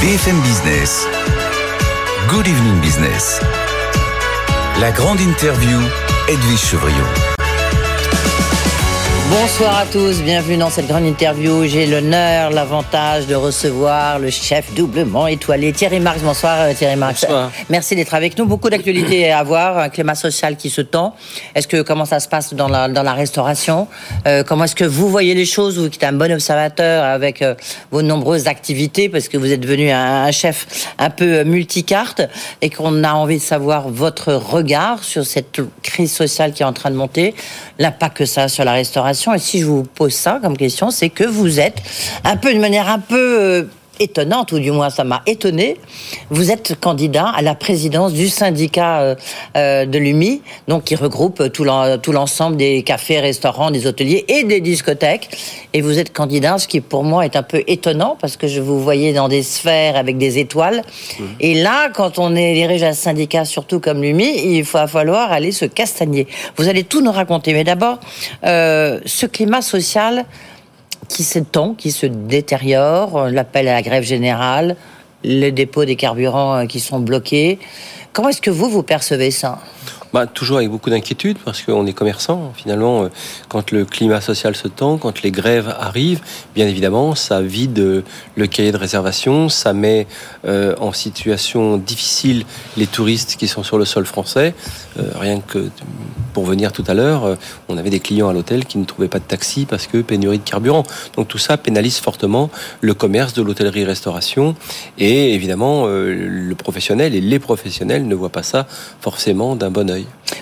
BFM Business. Good Evening Business. La grande interview, Edwige Chevriot. Bonsoir à tous, bienvenue dans cette grande interview. J'ai l'honneur, l'avantage de recevoir le chef doublement étoilé Thierry Marx. Bonsoir euh, Thierry Marx. Bonsoir. Merci d'être avec nous. Beaucoup d'actualités à voir, un climat social qui se tend. Est-ce que comment ça se passe dans la, dans la restauration? Euh, Comment est-ce que vous voyez les choses Vous qui êtes un bon observateur avec euh, vos nombreuses activités, parce que vous êtes devenu un, un chef un peu multicarte et qu'on a envie de savoir votre regard sur cette crise sociale qui est en train de monter, l'impact que ça a sur la restauration. Et si je vous pose ça comme question, c'est que vous êtes un peu, d'une manière un peu euh, étonnante, ou du moins ça m'a étonné, vous êtes candidat à la présidence du syndicat euh, euh, de l'UMI, donc qui regroupe tout l'en- tout l'ensemble des cafés, restaurants, des hôteliers et des discothèques. Et vous êtes candidat, ce qui pour moi est un peu étonnant, parce que je vous voyais dans des sphères avec des étoiles. Et là, quand on est dirige un syndicat, surtout comme l'UMI, il va falloir aller se castagner. Vous allez tout nous raconter. Mais d'abord, euh, ce climat social qui s'étend, qui se détériore, l'appel à la grève générale, les dépôts des carburants euh, qui sont bloqués. Comment est-ce que vous, vous percevez ça? Bah, toujours avec beaucoup d'inquiétude parce qu'on est commerçant. Finalement, euh, quand le climat social se tend, quand les grèves arrivent, bien évidemment, ça vide euh, le cahier de réservation, ça met euh, en situation difficile les touristes qui sont sur le sol français. Rien que pour venir tout à l'heure, on avait des clients à l'hôtel qui ne trouvaient pas de taxi parce que pénurie de carburant. Donc tout ça pénalise fortement le commerce de l'hôtellerie-restauration et évidemment le professionnel et les professionnels ne voient pas ça forcément d'un bon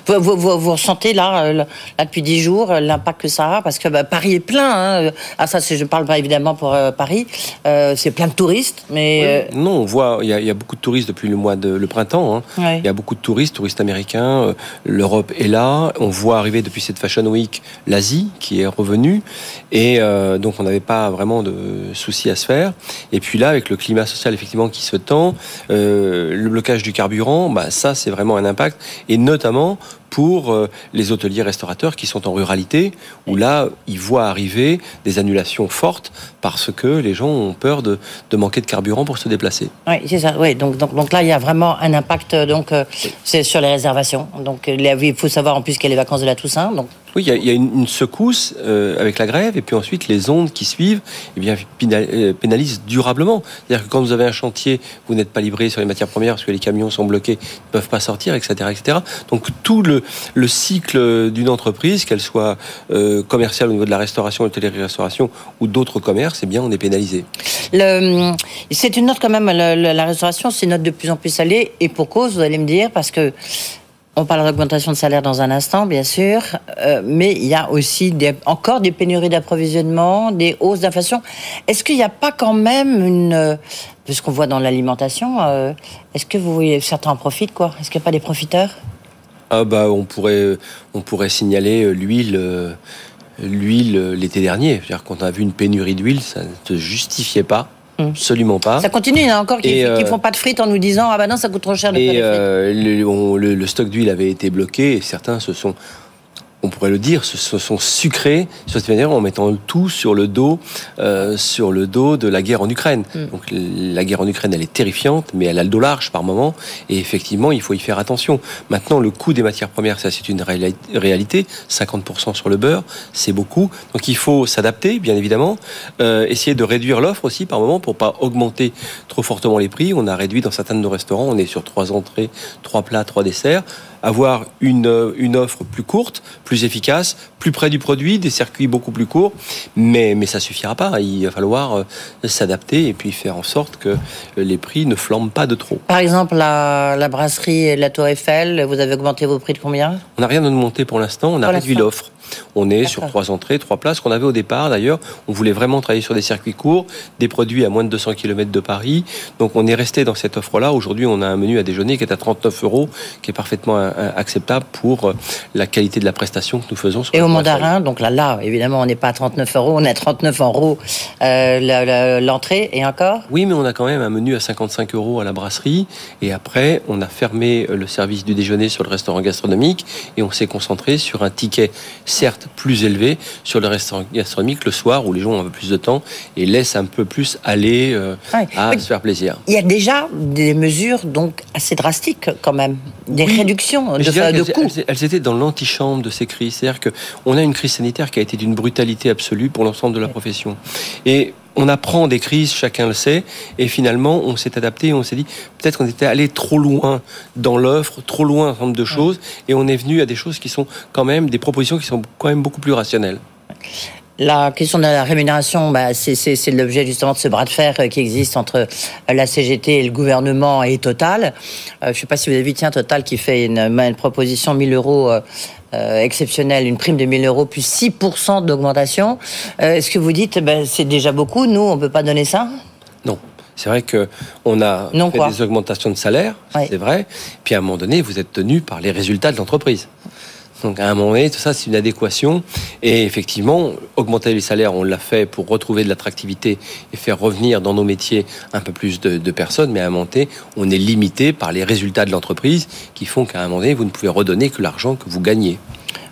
vous, vous, vous- vous ressentez là, euh, là depuis dix jours, euh, l'impact que ça a? Parce que bah, Paris est plein. Hein. Ah ça, je parle pas évidemment pour euh, Paris. Euh, c'est plein de touristes, mais euh, Non, on voit, il y, a, il y a beaucoup de touristes depuis le mois de le printemps. hein. Il y a beaucoup de touristes, touristes américains. euh, L'Europe est là. On voit arriver depuis cette Fashion Week l'Asie qui est revenue. Et euh, donc on n'avait pas vraiment de soucis à se faire. Et puis là, avec le climat social effectivement qui se tend, euh, le blocage du carburant, bah, ça c'est vraiment un impact. Et notamment notamment pour euh, les hôteliers restaurateurs qui sont en ruralité, où là, ils voient arriver des annulations fortes parce que les gens ont peur de, de manquer de carburant pour se déplacer. Oui, c'est ça. Oui, donc, donc, donc là, il y a vraiment un impact. euh, Donc, euh, c'est sur les réservations. Donc, il faut savoir en plus qu'il y a les vacances de la Toussaint. Donc, Oui, il y a, il y a une, une secousse euh, avec la grève, et puis ensuite les ondes qui suivent eh bien, pénal- pénalisent durablement. C'est-à-dire que quand vous avez un chantier, vous n'êtes pas livré sur les matières premières parce que les camions sont bloqués, ne peuvent pas sortir, etc. etc. Donc tout le, le cycle d'une entreprise, qu'elle soit euh, commerciale au niveau de la restauration, l'hôtellerie-restauration ou d'autres commerces, eh bien on est pénalisé. c'est une note quand même. la restauration, c'est une note de plus en plus salée. Et pour cause, vous allez me dire, parce que on parle d'augmentation de salaire dans un instant, bien sûr, euh, mais il y a aussi encore des pénuries d'approvisionnement, des hausses d'inflation. Est-ce qu'il n'y a pas quand même une, euh, puisqu'on voit dans l'alimentation, euh, est-ce que vous voyez certains en profitent quoi? Est-ce qu'il n'y a pas des profiteurs? Ah bah on pourrait on pourrait signaler euh, l'huile euh, l'huile euh, l'été dernier. C'est-à-dire qu'on a vu une pénurie d'huile, ça ne se justifiait pas, Mm. absolument pas. Ça continue, il y en a encore qui ne euh, font pas de frites en nous disant ah bah non ça coûte trop cher de faire Et des frites. euh, le, on- le- le stock d'huile avait été bloqué et certains se sont, on pourrait le dire, se, sont sucrés sur cette manière en mettant tout sur le dos, euh, sur le dos de la guerre en Ukraine. Mm. Donc la guerre en Ukraine, elle est terrifiante, mais elle a le dos large par moment et effectivement, il faut y faire attention. Maintenant, le coût des matières premières, ça c'est une réali- réalité, 50% sur le beurre, c'est beaucoup. Donc il faut s'adapter, bien évidemment, euh, essayer de réduire l'offre aussi par moment pour pas augmenter trop fortement les prix. On a réduit dans certains de nos restaurants, on est sur trois entrées, trois plats, trois desserts. Avoir une, euh, une offre plus courte, plus efficace, plus près du produit, des circuits beaucoup plus courts, mais, mais ça suffira pas. Il va falloir euh, s'adapter et puis faire en sorte que les prix ne flambent pas de trop. Par exemple, la, la brasserie et la Tour Eiffel, vous avez augmenté vos prix de combien? On n'a rien monter pour l'instant, on a Pour réduit l'offre. On est sur trois entrées, trois places qu'on avait au départ d'ailleurs. On voulait vraiment travailler sur des circuits courts, des produits à moins de 200 km de Paris. Donc on est resté dans cette offre-là. Aujourd'hui, on a un menu à déjeuner qui est à 39 euros, qui est parfaitement acceptable pour la qualité de la prestation que nous faisons. et au mandarin, donc là, là, évidemment, on n'est pas à 39 euros, on est à 39 euros l'entrée. Et encore? Oui, mais on a quand même un menu à 55 euros à la brasserie. Et après, on a fermé le service du déjeuner sur le restaurant gastronomique. Et on s'est concentré sur un ticket certes plus élevé sur le restaurant gastronomique le soir où les gens ont un peu plus de temps et laissent un peu plus aller euh, à se faire plaisir. Il y a déjà des mesures donc assez drastiques quand même, des réductions de, de coûts. Elles, étaient dans l'antichambre de ces crises. C'est-à-dire qu'on a une crise sanitaire qui a été d'une brutalité absolue pour l'ensemble de la profession. Et on apprend des crises, chacun le sait, et finalement, on s'est adapté, on s'est dit, peut-être qu'on était allé trop loin dans l'offre, trop loin un certain nombre de choses, et on est venu à des choses qui sont quand même des propositions qui sont quand même beaucoup plus rationnelles. La question de la rémunération, bah, c'est l'objet justement de ce bras de fer euh, qui existe entre euh, la CGT et le gouvernement et Total. Euh, je ne sais pas si vous avez vu, tiens, Total qui fait une, une proposition 1000 euros euh, exceptionnelle, une prime de 1000 euros plus 6% d'augmentation. Est-ce que vous dites, ben, c'est déjà beaucoup, nous, on ne peut pas donner ça? Non. C'est vrai qu'on a fait des augmentations de salaire, c'est vrai. Puis à un moment donné, vous êtes tenu par les résultats de l'entreprise. Donc à un moment donné, tout ça, c'est une adéquation. Et effectivement, augmenter les salaires, on l'a fait pour retrouver de l'attractivité et faire revenir dans nos métiers un peu plus de, personnes. Mais à un moment donné, on est limité par les résultats de l'entreprise qui font qu'à un moment donné, vous ne pouvez redonner que l'argent que vous gagnez.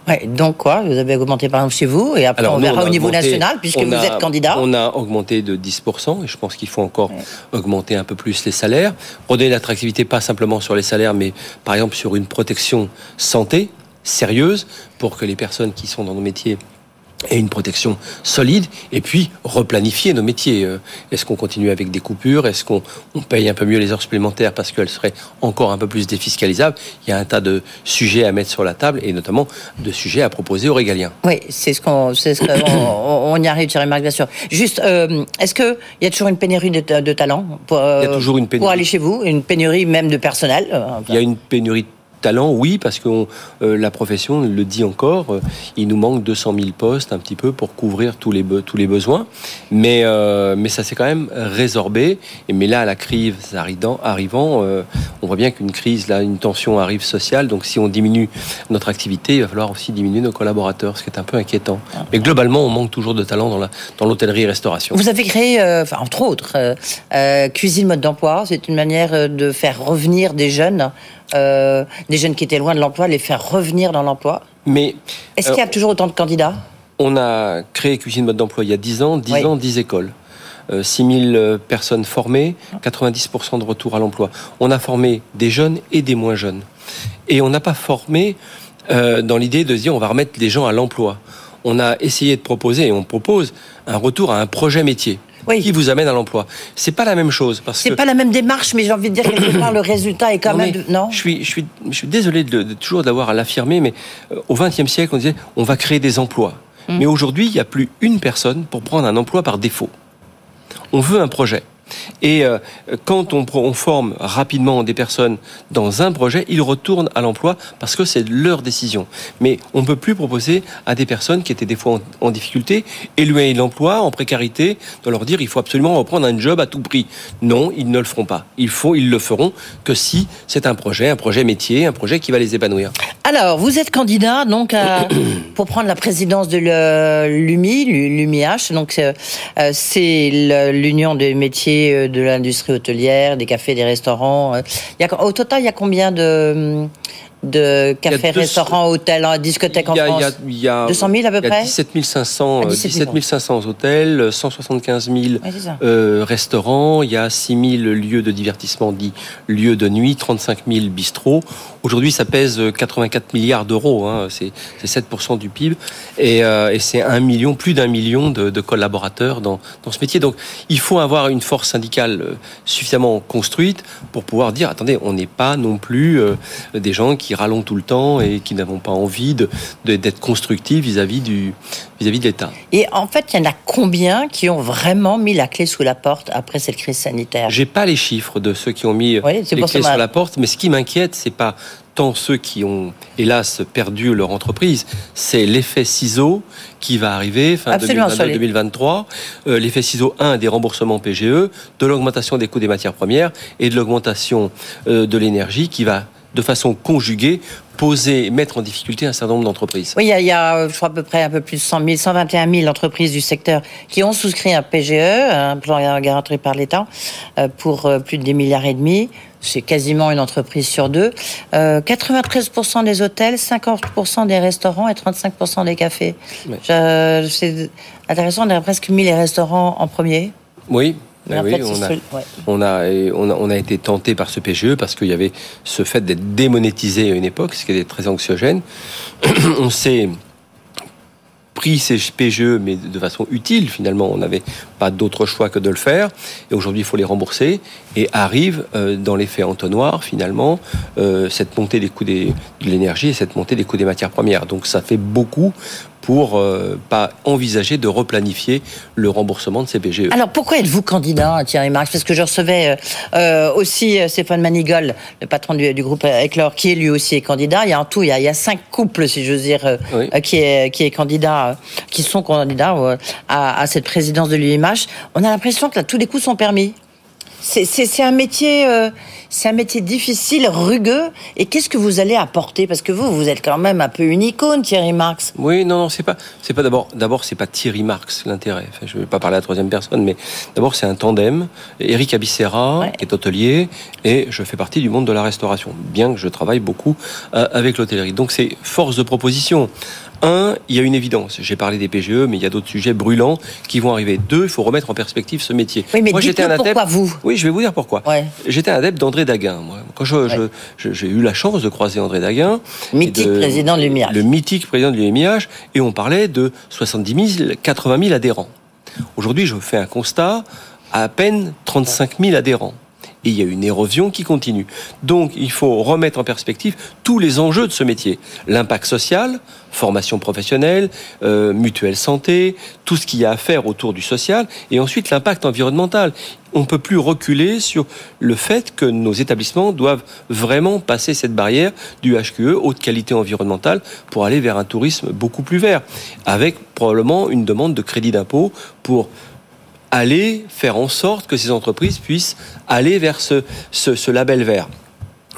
Ouais, donc quoi Vous avez augmenté par exemple chez vous et après on verra au niveau national puisque vous êtes candidat. On a augmenté de 10% et je pense qu'il faut encore augmenter un peu plus les salaires. Redonner l'attractivité pas simplement sur les salaires mais par exemple sur une protection santé sérieuse pour que les personnes qui sont dans nos métiers aient une protection solide et puis replanifier nos métiers. Euh, est-ce qu'on continue avec des coupures? Est-ce qu'on paye un peu mieux les heures supplémentaires parce qu'elles seraient encore un peu plus défiscalisables? Il y a un tas de sujets à mettre sur la table et notamment de sujets à proposer aux régaliens. Oui, c'est ce qu'on, ce qu'on, on y arrive, Thierry Marc, bien sûr. Juste, euh, est-ce qu'il y a toujours une pénurie de, de talents pour, Il y a toujours une pénurie. pour aller chez vous? Une pénurie même de personnel Il y a une pénurie de talent, oui, parce que euh, la profession le dit encore, euh, il nous manque 200 000 postes un petit peu pour couvrir tous les, tous les besoins. Mais, euh, mais ça s'est quand même résorbé. Et, mais là, la crise arrivant, on voit bien qu'une crise, là, une tension arrive sociale. Donc si on diminue notre activité, il va falloir aussi diminuer nos collaborateurs, ce qui est un peu inquiétant. Mais globalement, on manque toujours de talent dans, la, dans l'hôtellerie-restauration. Vous avez créé, entre autres, Cuisine Mode d'Emploi. C'est une manière de faire revenir des jeunes des jeunes qui étaient loin de l'emploi, les faire revenir dans l'emploi. Mais est-ce qu'il y a euh, toujours autant de candidats? On a créé Cuisine Mode d'Emploi il y a 10 ans, 10 ans, 10 écoles. 6 euh, 000 personnes formées, 90% de retour à l'emploi. On a formé des jeunes et des moins jeunes. Et on n'a pas formé dans l'idée de dire on va remettre les gens à l'emploi. On a essayé de proposer, et on propose, un retour à un projet métier qui vous amène à l'emploi. C'est pas la même chose parce c'est pas la même démarche, mais j'ai envie de dire quelque part le résultat est quand même non. Je suis je suis je suis désolé de, toujours d'avoir à l'affirmer, mais euh, au XXe siècle on disait on va créer des emplois. Mm. Mais aujourd'hui il n'y a plus une personne pour prendre un emploi par défaut. On veut un projet. Et euh, quand on, forme rapidement des personnes dans un projet, ils retournent à l'emploi parce que c'est leur décision. Mais on ne peut plus proposer à des personnes qui étaient des fois en, difficulté, éloignées de l'emploi, en précarité, de leur dire il faut absolument reprendre un job à tout prix. Non, ils ne le feront pas. Il faut, ils le feront que si c'est un projet, un projet métier, un projet qui va les épanouir. Alors, vous êtes candidat donc pour prendre la présidence de l'UMI, l'UMIH. Donc, euh, c'est l'union des métiers euh, de l'industrie hôtelière, des cafés, des restaurants. Euh. Au total, il y a combien de, de cafés, restaurants, hôtels, discothèques en France. il y a, 200 000 à peu près 17 500, 17 500 hôtels, 175 000 euh, restaurants, il y a 6 000 lieux de divertissement dits lieux de nuit, 35 000 bistrots. Aujourd'hui, ça pèse 84 milliards d'euros, hein, c'est 7% du PIB, et, euh, et c'est un million, plus d'un million de, de, collaborateurs dans, dans ce métier. Donc, il faut avoir une force syndicale euh, suffisamment construite pour pouvoir dire, attendez, on n'est pas non plus euh, des gens qui rallons tout le temps et qui n'avons pas envie d'être de, constructifs vis-à-vis du vis-à-vis de l'État. Et en fait, il y en a combien qui ont vraiment mis la clé sous la porte après cette crise sanitaire? J'ai pas les chiffres de ceux qui ont mis les clés sous la porte, mais ce qui m'inquiète, c'est pas tant ceux qui ont, hélas, perdu leur entreprise. C'est l'effet ciseau qui va arriver fin 2022-2023. Euh, l'effet ciseau 1 des remboursements PGE, de l'augmentation des coûts des matières premières et de l'augmentation euh, de l'énergie qui va de façon conjuguée poser, mettre en difficulté un certain nombre d'entreprises. Oui, il y, a, il y, a, je crois à peu près un peu plus de 100 000, 121 000 entreprises du secteur qui ont souscrit un PGE, un plan garanti par l'État, euh, pour euh, plus de 10 milliards et demi. C'est quasiment une entreprise sur deux. Euh, 93% des hôtels, 50% des restaurants et 35% des cafés. C'est intéressant, on a presque mis les restaurants en premier. Oui, ben oui, on, a, ouais. on, a, on, a, on, a, été tenté par ce PGE parce qu'il y avait ce fait d'être démonétisé à une époque, ce qui était très anxiogène. on s'est pris ces PGE, mais de façon utile finalement. On n'avait pas d'autre choix que de le faire. Et aujourd'hui, il faut les rembourser. Et arrive euh, dans l'effet entonnoir finalement euh, cette montée des coûts des, de l'énergie et cette montée des coûts des matières premières. Donc ça fait beaucoup pour euh, pas envisager de replanifier le remboursement de ces PGE. Alors pourquoi êtes-vous candidat, Thierry Marx? Parce que je recevais euh, euh aussi euh, Stéphane Manigol, le patron du, du, groupe Eclor, qui est lui aussi candidat. Il y a en tout, il y a, il y a cinq couples, si j'ose dire, oui. qui est qui est candidat, qui sont candidats à, à, cette présidence de l'UIMH. On a l'impression que là, tous les coups sont permis. C'est un métier, euh, c'est un métier difficile, rugueux. Et qu'est-ce que vous allez apporter? Parce que vous, vous êtes quand même un peu une icône, Thierry Marx. Oui, non, non, c'est pas, c'est pas d'abord, d'abord, c'est pas Thierry Marx l'intérêt. Enfin, je vais pas parler à la troisième personne, mais d'abord, c'est un tandem. Eric Abissera, ouais. qui est hôtelier, et je fais partie du monde de la restauration, bien que je travaille beaucoup euh, avec l'hôtellerie. Donc, c'est force de proposition. Un, il y a une évidence. J'ai parlé des PGE, mais il y a d'autres sujets brûlants qui vont arriver. Deux, il faut remettre en perspective ce métier. Oui, mais moi, j'étais un adepte. Pourquoi vous Oui, je vais vous dire pourquoi. Ouais. J'étais un adepte d'André Daguin. Moi. Quand je, ouais. je, j'ai eu la chance de croiser André Daguin, mythique de, président de l'UMIH, le mythique président de l'UMIH, et on parlait de 70 000, 80 000 adhérents. Aujourd'hui, je fais un constat à à peine 35 000 adhérents il y a une érosion qui continue. Donc il faut remettre en perspective tous les enjeux de ce métier. L'impact social, formation professionnelle, euh, mutuelle santé, tout ce qu'il y a à faire autour du social, et ensuite l'impact environnemental. On ne peut plus reculer sur le fait que nos établissements doivent vraiment passer cette barrière du HQE, haute qualité environnementale, pour aller vers un tourisme beaucoup plus vert, avec probablement une demande de crédit d'impôt pour aller faire en sorte que ces entreprises puissent aller vers ce, ce, ce label vert.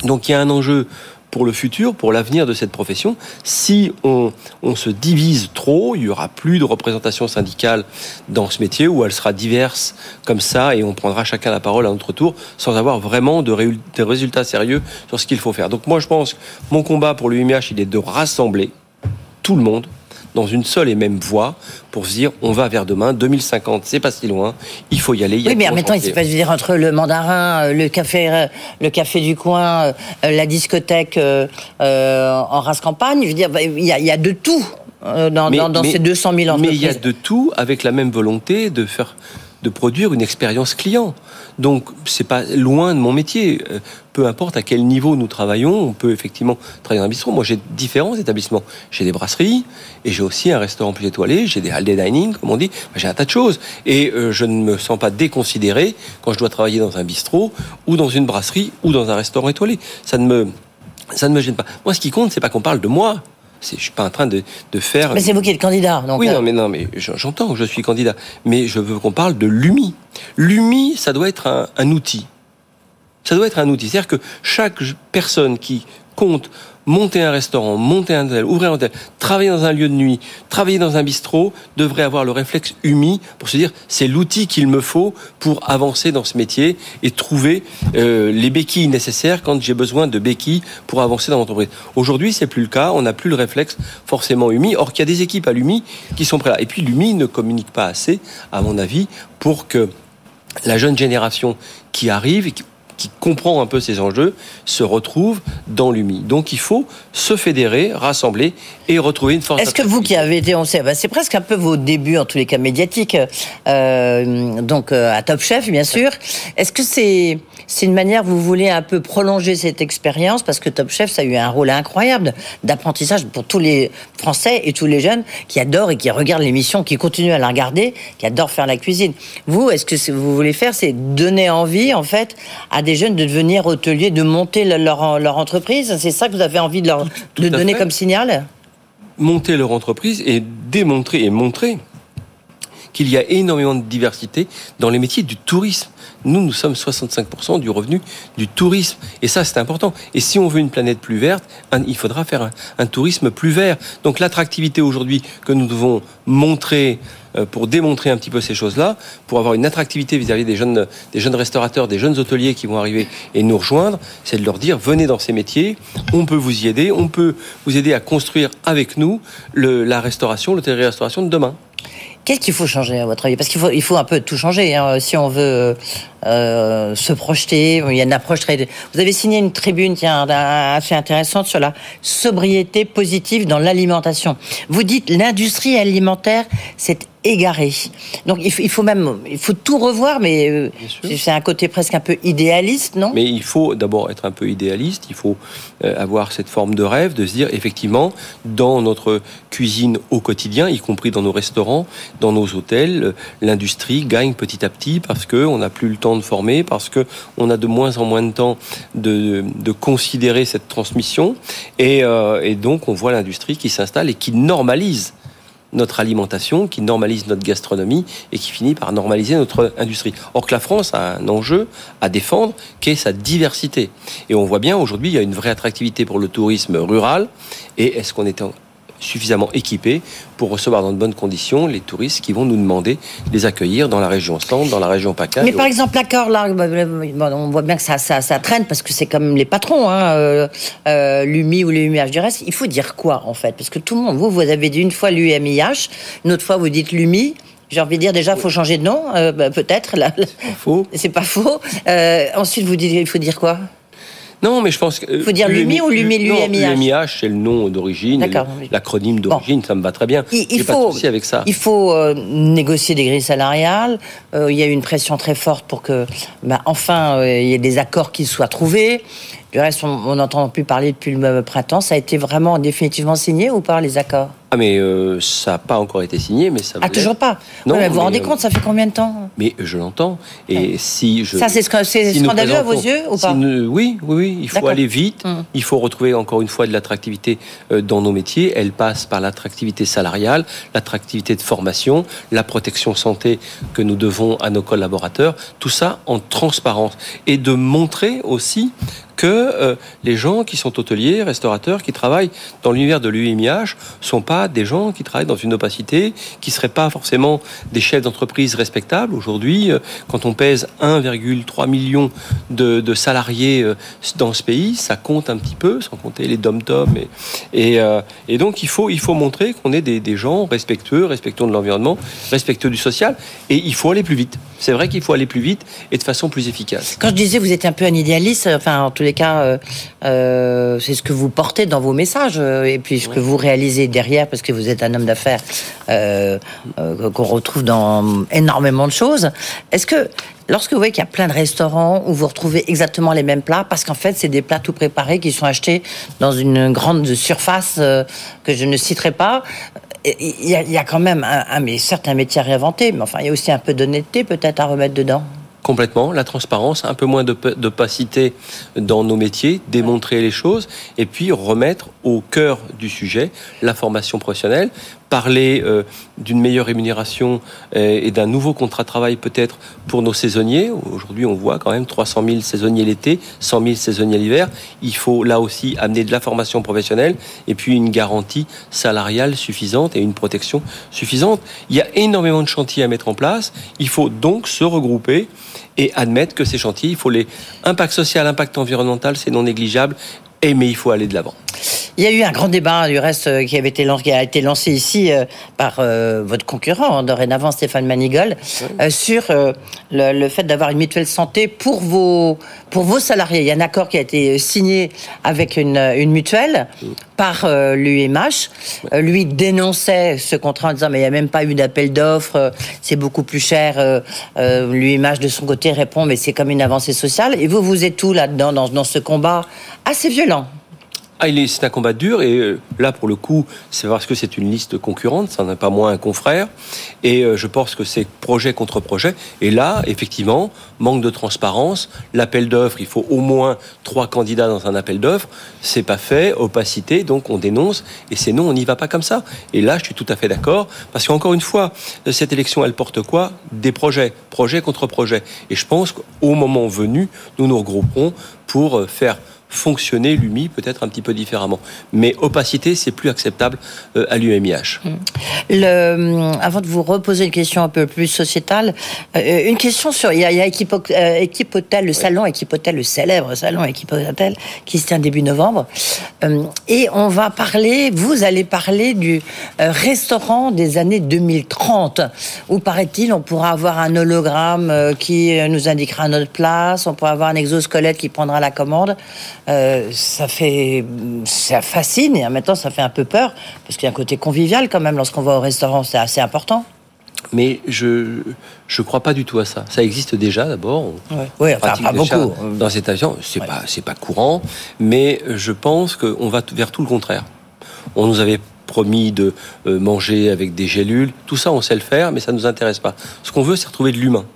Donc il y a un enjeu pour le futur, pour l'avenir de cette profession. Si on, on, se divise trop, il y aura plus de représentation syndicale dans ce métier où elle sera diverse comme ça et on prendra chacun la parole à notre tour sans avoir vraiment de, ré, de résultats sérieux sur ce qu'il faut faire. Donc moi je pense que mon combat pour l'UMH, il est de rassembler tout le monde dans une seule et même voie pour se dire on va vers demain 2050 c'est pas si loin il faut y aller y oui mais maintenant il se passe dire entre le mandarin euh, le café le café du coin euh, la discothèque euh, en race campagne. Je veux dire il y a, il y a de tout dans, mais, dans, dans mais, ces 200 000 entreprises. mais il y a de tout avec la même volonté de faire de produire une expérience client. Donc, c'est pas loin de mon métier. Peu importe à quel niveau nous travaillons, on peut effectivement travailler dans un bistrot. Moi, j'ai différents établissements. J'ai des brasseries et j'ai aussi un restaurant plus étoilé. J'ai des halls dining, comme on dit. J'ai un tas de choses. Et euh, je ne me sens pas déconsidéré quand je dois travailler dans un bistrot ou dans une brasserie ou dans un restaurant étoilé. Ça ne me, ça ne me gêne pas. Moi, ce qui compte, c'est pas qu'on parle de moi. Je suis pas en train de, de faire. Mais c'est vous qui êtes candidat. Donc oui, euh... non, mais non, mais j'entends que je suis candidat, mais je veux qu'on parle de l'UMI. L'UMI, ça doit être un, un outil. Ça doit être un outil. C'est-à-dire que chaque personne qui compte monter un restaurant, monter un hôtel, ouvrir un hôtel, travailler dans un lieu de nuit, travailler dans un bistrot, devrait avoir le réflexe UMI pour se dire c'est l'outil qu'il me faut pour avancer dans ce métier et trouver euh, les béquilles nécessaires quand j'ai besoin de béquilles pour avancer dans l'entreprise. Aujourd'hui, c'est plus le cas. On n'a plus le réflexe forcément UMI. Or, qu'il y a des équipes à l'UMI qui sont prêtes là. Et puis, l'UMI ne communique pas assez, à mon avis, pour que la jeune génération qui arrive et qui qui comprend un peu ces enjeux, se retrouve dans l'UMI. Donc il faut se fédérer, rassembler et retrouver une force. Est-ce que vous qui avez été, on sait, c'est presque un peu vos débuts en tous les cas médiatiques, euh, donc euh, à Top Chef bien sûr. Est-ce que c'est c'est une manière, vous voulez un peu prolonger cette expérience? Parce que Top Chef ça a eu un rôle incroyable d'apprentissage pour tous les Français et tous les jeunes qui adorent et qui regardent l'émission, qui continuent à la regarder, qui adorent faire la cuisine. Vous, est-ce que ce que vous voulez faire, c'est donner envie en fait à des jeunes de devenir hôteliers, de monter leur, leur entreprise C'est ça que vous avez envie de leur de donner fait. comme signal? Monter leur entreprise et démontrer et montrer qu'il y a énormément de diversité dans les métiers du tourisme. Nous, nous sommes 65% du revenu du tourisme. Et ça, c'est important. Et si on veut une planète plus verte, il faudra faire un, tourisme plus vert. Donc l'attractivité aujourd'hui que nous devons montrer euh, pour démontrer un petit peu ces choses-là, pour avoir une attractivité vis-à-vis des jeunes, des jeunes restaurateurs, des jeunes hôteliers qui vont arriver et nous rejoindre, c'est de leur dire venez dans ces métiers, on peut vous y aider, on peut vous aider à construire avec nous la restauration, l'hôtellerie-restauration de demain. Qu'est-ce qu'il faut changer à votre avis? Parce qu'il faut, il faut un peu tout changer hein, si on veut euh, se projeter. Il y a une approche très. Vous avez signé une tribune tiens, assez intéressante sur la sobriété positive dans l'alimentation. Vous dites l'industrie alimentaire, c'est égaré. Donc il faut, même, il faut tout revoir, mais euh, c'est un côté presque un peu idéaliste, non? Mais il faut d'abord être un peu idéaliste. Il faut euh, avoir cette forme de rêve, de se dire effectivement, dans notre cuisine au quotidien, y compris dans nos restaurants, dans nos hôtels, euh, l'industrie gagne petit à petit parce que on n'a plus le temps de former, parce que on a de moins en moins de temps de, de considérer cette transmission, et, et donc on voit l'industrie qui s'installe et qui normalise notre alimentation, qui normalise notre gastronomie et qui finit par normaliser notre industrie. Or que la France a un enjeu à défendre qui est sa diversité. Et on voit bien aujourd'hui, il y a une vraie attractivité pour le tourisme rural. Et est-ce qu'on est suffisamment équipés pour recevoir dans de bonnes conditions les touristes qui vont nous demander de les accueillir dans la région Centre, dans la région PACA. Mais par exemple, l'accord, là, bah, bah, on voit bien que ça, ça, traîne parce que c'est comme les patrons, hein, euh, euh, l'UMI ou l'UMIH du reste. Il faut dire quoi, en fait? Parce que tout le monde, vous, vous avez dit une fois l'UMIH, une autre fois vous dites l'UMI. J'ai envie de dire déjà, il faut changer de nom, euh, bah, peut-être. C'est faux. C'est pas faux. ensuite, vous dites, il faut dire quoi? Non, mais je pense que. Il faut dire l'UMI ou l'UMI L'UMIH, c'est le nom d'origine, l'acronyme d'origine, ça me va très bien. Il, faut, pas avec ça. Il faut euh, négocier des grilles salariales. Euh, il y a eu une pression très forte pour que, bah, enfin, euh, il y ait des accords qui soient trouvés. Du reste, on n'entend plus parler depuis le printemps. Ça a été vraiment définitivement signé ou pas les accords? Ah mais euh, ça n'a pas encore été signé, mais ça. Ah toujours pas. Non. mais vous vous rendez euh, compte, ça fait combien de temps Mais je l'entends. Et si je. Ça c'est scandaleux à vos yeux ou pas Oui, oui, oui. Il faut aller vite. Hum. Il faut retrouver encore une fois de l'attractivité euh, dans nos métiers. Elle passe par l'attractivité salariale, l'attractivité de formation, la protection santé que nous devons à nos collaborateurs. Tout ça en transparence et de montrer aussi que les gens qui sont hôteliers, restaurateurs, qui travaillent dans l'univers de l'UMIH sont pas des gens qui travaillent dans une opacité, qui seraient pas forcément des chefs d'entreprise respectables. Aujourd'hui, euh, quand on pèse 1,3 million de, salariés euh, dans ce pays, ça compte un petit peu, sans compter les dom-tom. Et, euh, et, donc, il faut, il faut montrer qu'on est des, gens respectueux, respectueux de l'environnement, respectueux du social. Et il faut aller plus vite. C'est vrai qu'il faut aller plus vite et de façon plus efficace. Quand je disais vous êtes un peu un idéaliste, enfin, en tous les cas, c'est ce que vous portez dans vos messages et puis ce que vous réalisez derrière parce que vous êtes un homme d'affaires euh, euh, qu'on retrouve dans énormément de choses. Est-ce que lorsque vous voyez qu'il y a plein de restaurants où vous retrouvez exactement les mêmes plats, parce qu'en fait, c'est des plats tout préparés qui sont achetés dans une grande surface euh, que je ne citerai pas, il y, a, quand même un, mais certes un métier à réinventer, mais enfin, il y a aussi un peu d'honnêteté peut-être à remettre dedans complètement, la transparence, un peu moins d'opacité dans nos métiers, démontrer les choses, et puis remettre au cœur du sujet la formation professionnelle, parler euh, d'une meilleure rémunération euh, et d'un nouveau contrat de travail peut-être pour nos saisonniers. Aujourd'hui, on voit quand même 300 000 saisonniers l'été, 100 000 saisonniers l'hiver. Il faut là aussi amener de la formation professionnelle et puis une garantie salariale suffisante et une protection suffisante. Il y a énormément de chantiers à mettre en place. Il faut donc se regrouper et admettre que ces chantiers, il faut les impact social, impact environnemental, c'est non négligeable. Et mais il faut aller de l'avant. Il y a eu un grand débat du reste euh, qui avait été lancé, qui a été lancé ici euh, par euh, votre concurrent hein, dorénavant Stéphane Manigol sur le, fait d'avoir une mutuelle santé pour vos pour vos salariés. Il y a un accord qui a été signé avec une, une mutuelle par l'UMH. lui dénonçait ce contrat en disant mais il n'y a même pas eu d'appel d'offres, c'est beaucoup plus cher. L'UMH de son côté répond mais c'est comme une avancée sociale. Et vous vous êtes tout là-dedans dans, dans ce combat assez violent? Ah, c'est un combat dur et euh, là pour le coup, c'est parce que c'est une liste concurrente, ça n'est pas moins un confrère et euh, je pense que c'est projet contre projet et là effectivement manque de transparence, l'appel d'offres, il faut au moins trois candidats dans un appel d'offres, c'est pas fait, opacité, donc on dénonce et c'est non, on n'y va pas comme ça. Et là, je suis tout à fait d'accord parce qu'encore une fois, cette élection, elle porte quoi? Des projets, projet contre projet. Et je pense qu'au moment venu, nous nous regrouperons pour euh, faire fonctionner l'UMI peut-être un petit peu différemment. Mais opacité, c'est plus acceptable euh, à l'UMIH. Mmh. Euh, avant de vous reposer une question un peu plus sociétale, euh, une question sur il y a, il Équipe, Hôtel, le salon Équipe Hôtel, le célèbre salon Équipe Hôtel qui se tient début novembre, et on va parler, vous allez parler du restaurant des années 2030, où paraît-il on pourra avoir un hologramme qui nous indiquera notre place, on pourra avoir un exosquelette qui prendra la commande. Euh, ça fait, ça fascine et en même temps ça fait un peu peur parce qu'il y a un côté convivial quand même lorsqu'on va au restaurant, c'est assez important. Mais je je crois pas du tout à ça. Ça existe déjà d'abord. Oui, enfin pas beaucoup. Dans cette avion, c'est pas c'est pas courant, mais je pense qu'on va vers tout le contraire. On nous avait promis de euh, manger avec des gélules, tout ça on sait le faire, mais ça nous intéresse pas. Ce qu'on veut, c'est retrouver de l'humain.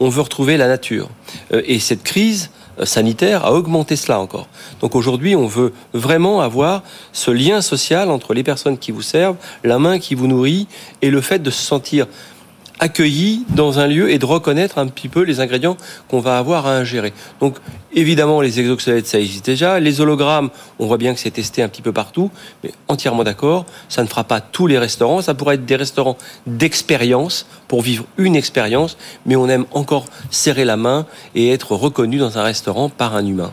On veut retrouver la nature. Euh, et cette crise, sanitaire a augmenté cela encore. Donc aujourd'hui, on veut vraiment avoir ce lien social entre les personnes qui vous servent, la main qui vous nourrit et le fait de se sentir accueilli dans un lieu et de reconnaître un petit peu les ingrédients qu'on va avoir à ingérer. Donc évidemment les exosquelettes ça existe déjà, les hologrammes on voit bien que c'est testé un petit peu partout, mais entièrement d'accord, ça ne fera pas tous les restaurants, ça pourrait être des restaurants d'expérience pour vivre une expérience, mais on aime encore serrer la main et être reconnu dans un restaurant par un humain.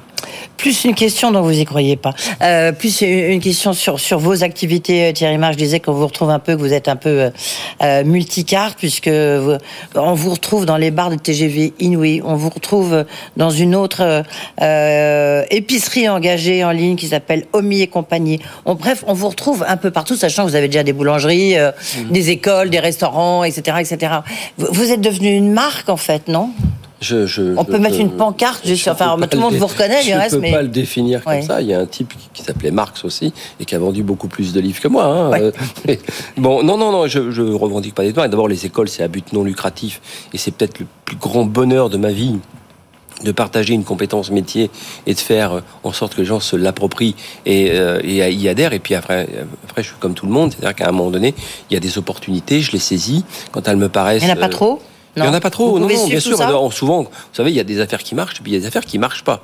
Plus une question dont vous y croyez pas. Euh, plus une question sur sur vos activités, Thierry Marc. Je disais qu'on vous retrouve un peu, que vous êtes un peu euh, euh multicarte, on vous retrouve dans les bars de TGV Inouï. On vous retrouve dans une autre euh, épicerie engagée en ligne qui s'appelle Omi et compagnie. On, bref, on vous retrouve un peu partout, sachant que vous avez déjà des boulangeries, mmh. des écoles, des restaurants, etc., etc. Vous, vous êtes devenu une marque en fait, non? On peut mettre une pancarte, juste, enfin, tout le monde vous reconnaît, je ne peux pas le définir comme ça. Il y a un type qui, s'appelait Marx aussi et qui a vendu beaucoup plus de livres que moi. Hein. Euh, bon, non, non, non, je, ne revendique pas des noms. D'abord, les écoles, c'est à but non lucratif et c'est peut-être le plus grand bonheur de ma vie de partager une compétence métier et de faire euh, en sorte que les gens se l'approprient et, euh, et y adhèrent. Et puis après, après, je suis comme tout le monde, c'est-à-dire qu'à un moment donné, il y a des opportunités, je les saisis quand elles me paraissent. Il n'y en a pas trop? Il n'y en a pas trop. non, non, bien sûr. souvent, vous savez, il y a des affaires qui marchent, et puis il y a des affaires qui marchent pas.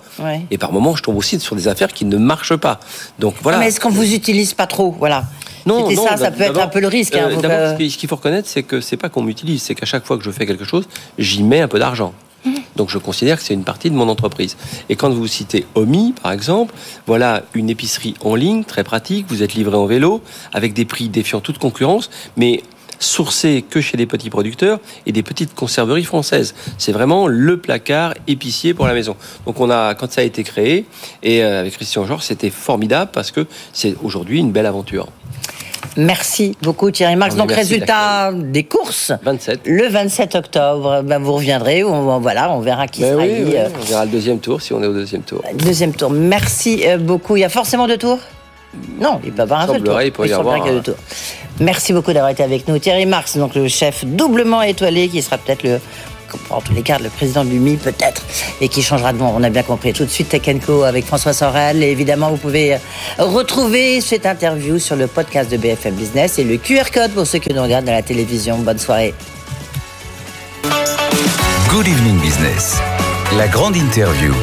Et par moments, je tombe aussi sur des affaires qui ne marchent pas. Donc voilà. mais est-ce qu'on vous utilise pas trop? Voilà. Non, non, ça, ça peut être un peu le risque. Hein, euh, ce qu'il faut reconnaître, c'est que c'est pas qu'on m'utilise, c'est qu'à chaque fois que je fais quelque chose, j'y mets un peu d'argent. Mmh. Donc je considère que c'est une partie de mon entreprise. Et quand vous citez Omi, par exemple, voilà une épicerie en ligne très pratique. Vous êtes livré en vélo avec des prix défiant toute concurrence, mais sourcé que chez des petits producteurs et des petites conserveries françaises. C'est vraiment le placard épicier pour la maison. Donc on a, quand ça a été créé, et euh, avec Christian Georges, c'était formidable parce que c'est aujourd'hui une belle aventure. Merci beaucoup Thierry Marx. Donc résultat des courses 27. le 27 octobre. Ben, vous reviendrez, on, voilà, on verra qui ben sera oui, euh. On verra le deuxième tour si on est au deuxième tour. Deuxième tour. Merci euh, beaucoup. Il y a forcément deux tours? Non, il peut avoir un seul tour. Il peut y avoir un... Merci beaucoup d'avoir été avec nous. Thierry Marx, donc le chef doublement étoilé, qui sera peut-être le, en tous les cas, le président de l'UMI, peut-être, et qui changera de nom, on a bien compris. Tout de suite, Tech Co avec François Sorel. Et évidemment, vous pouvez retrouver cette interview sur le podcast de BFM Business et le QR code pour ceux qui nous regardent à la télévision. Bonne soirée. Good evening business. La grande interview.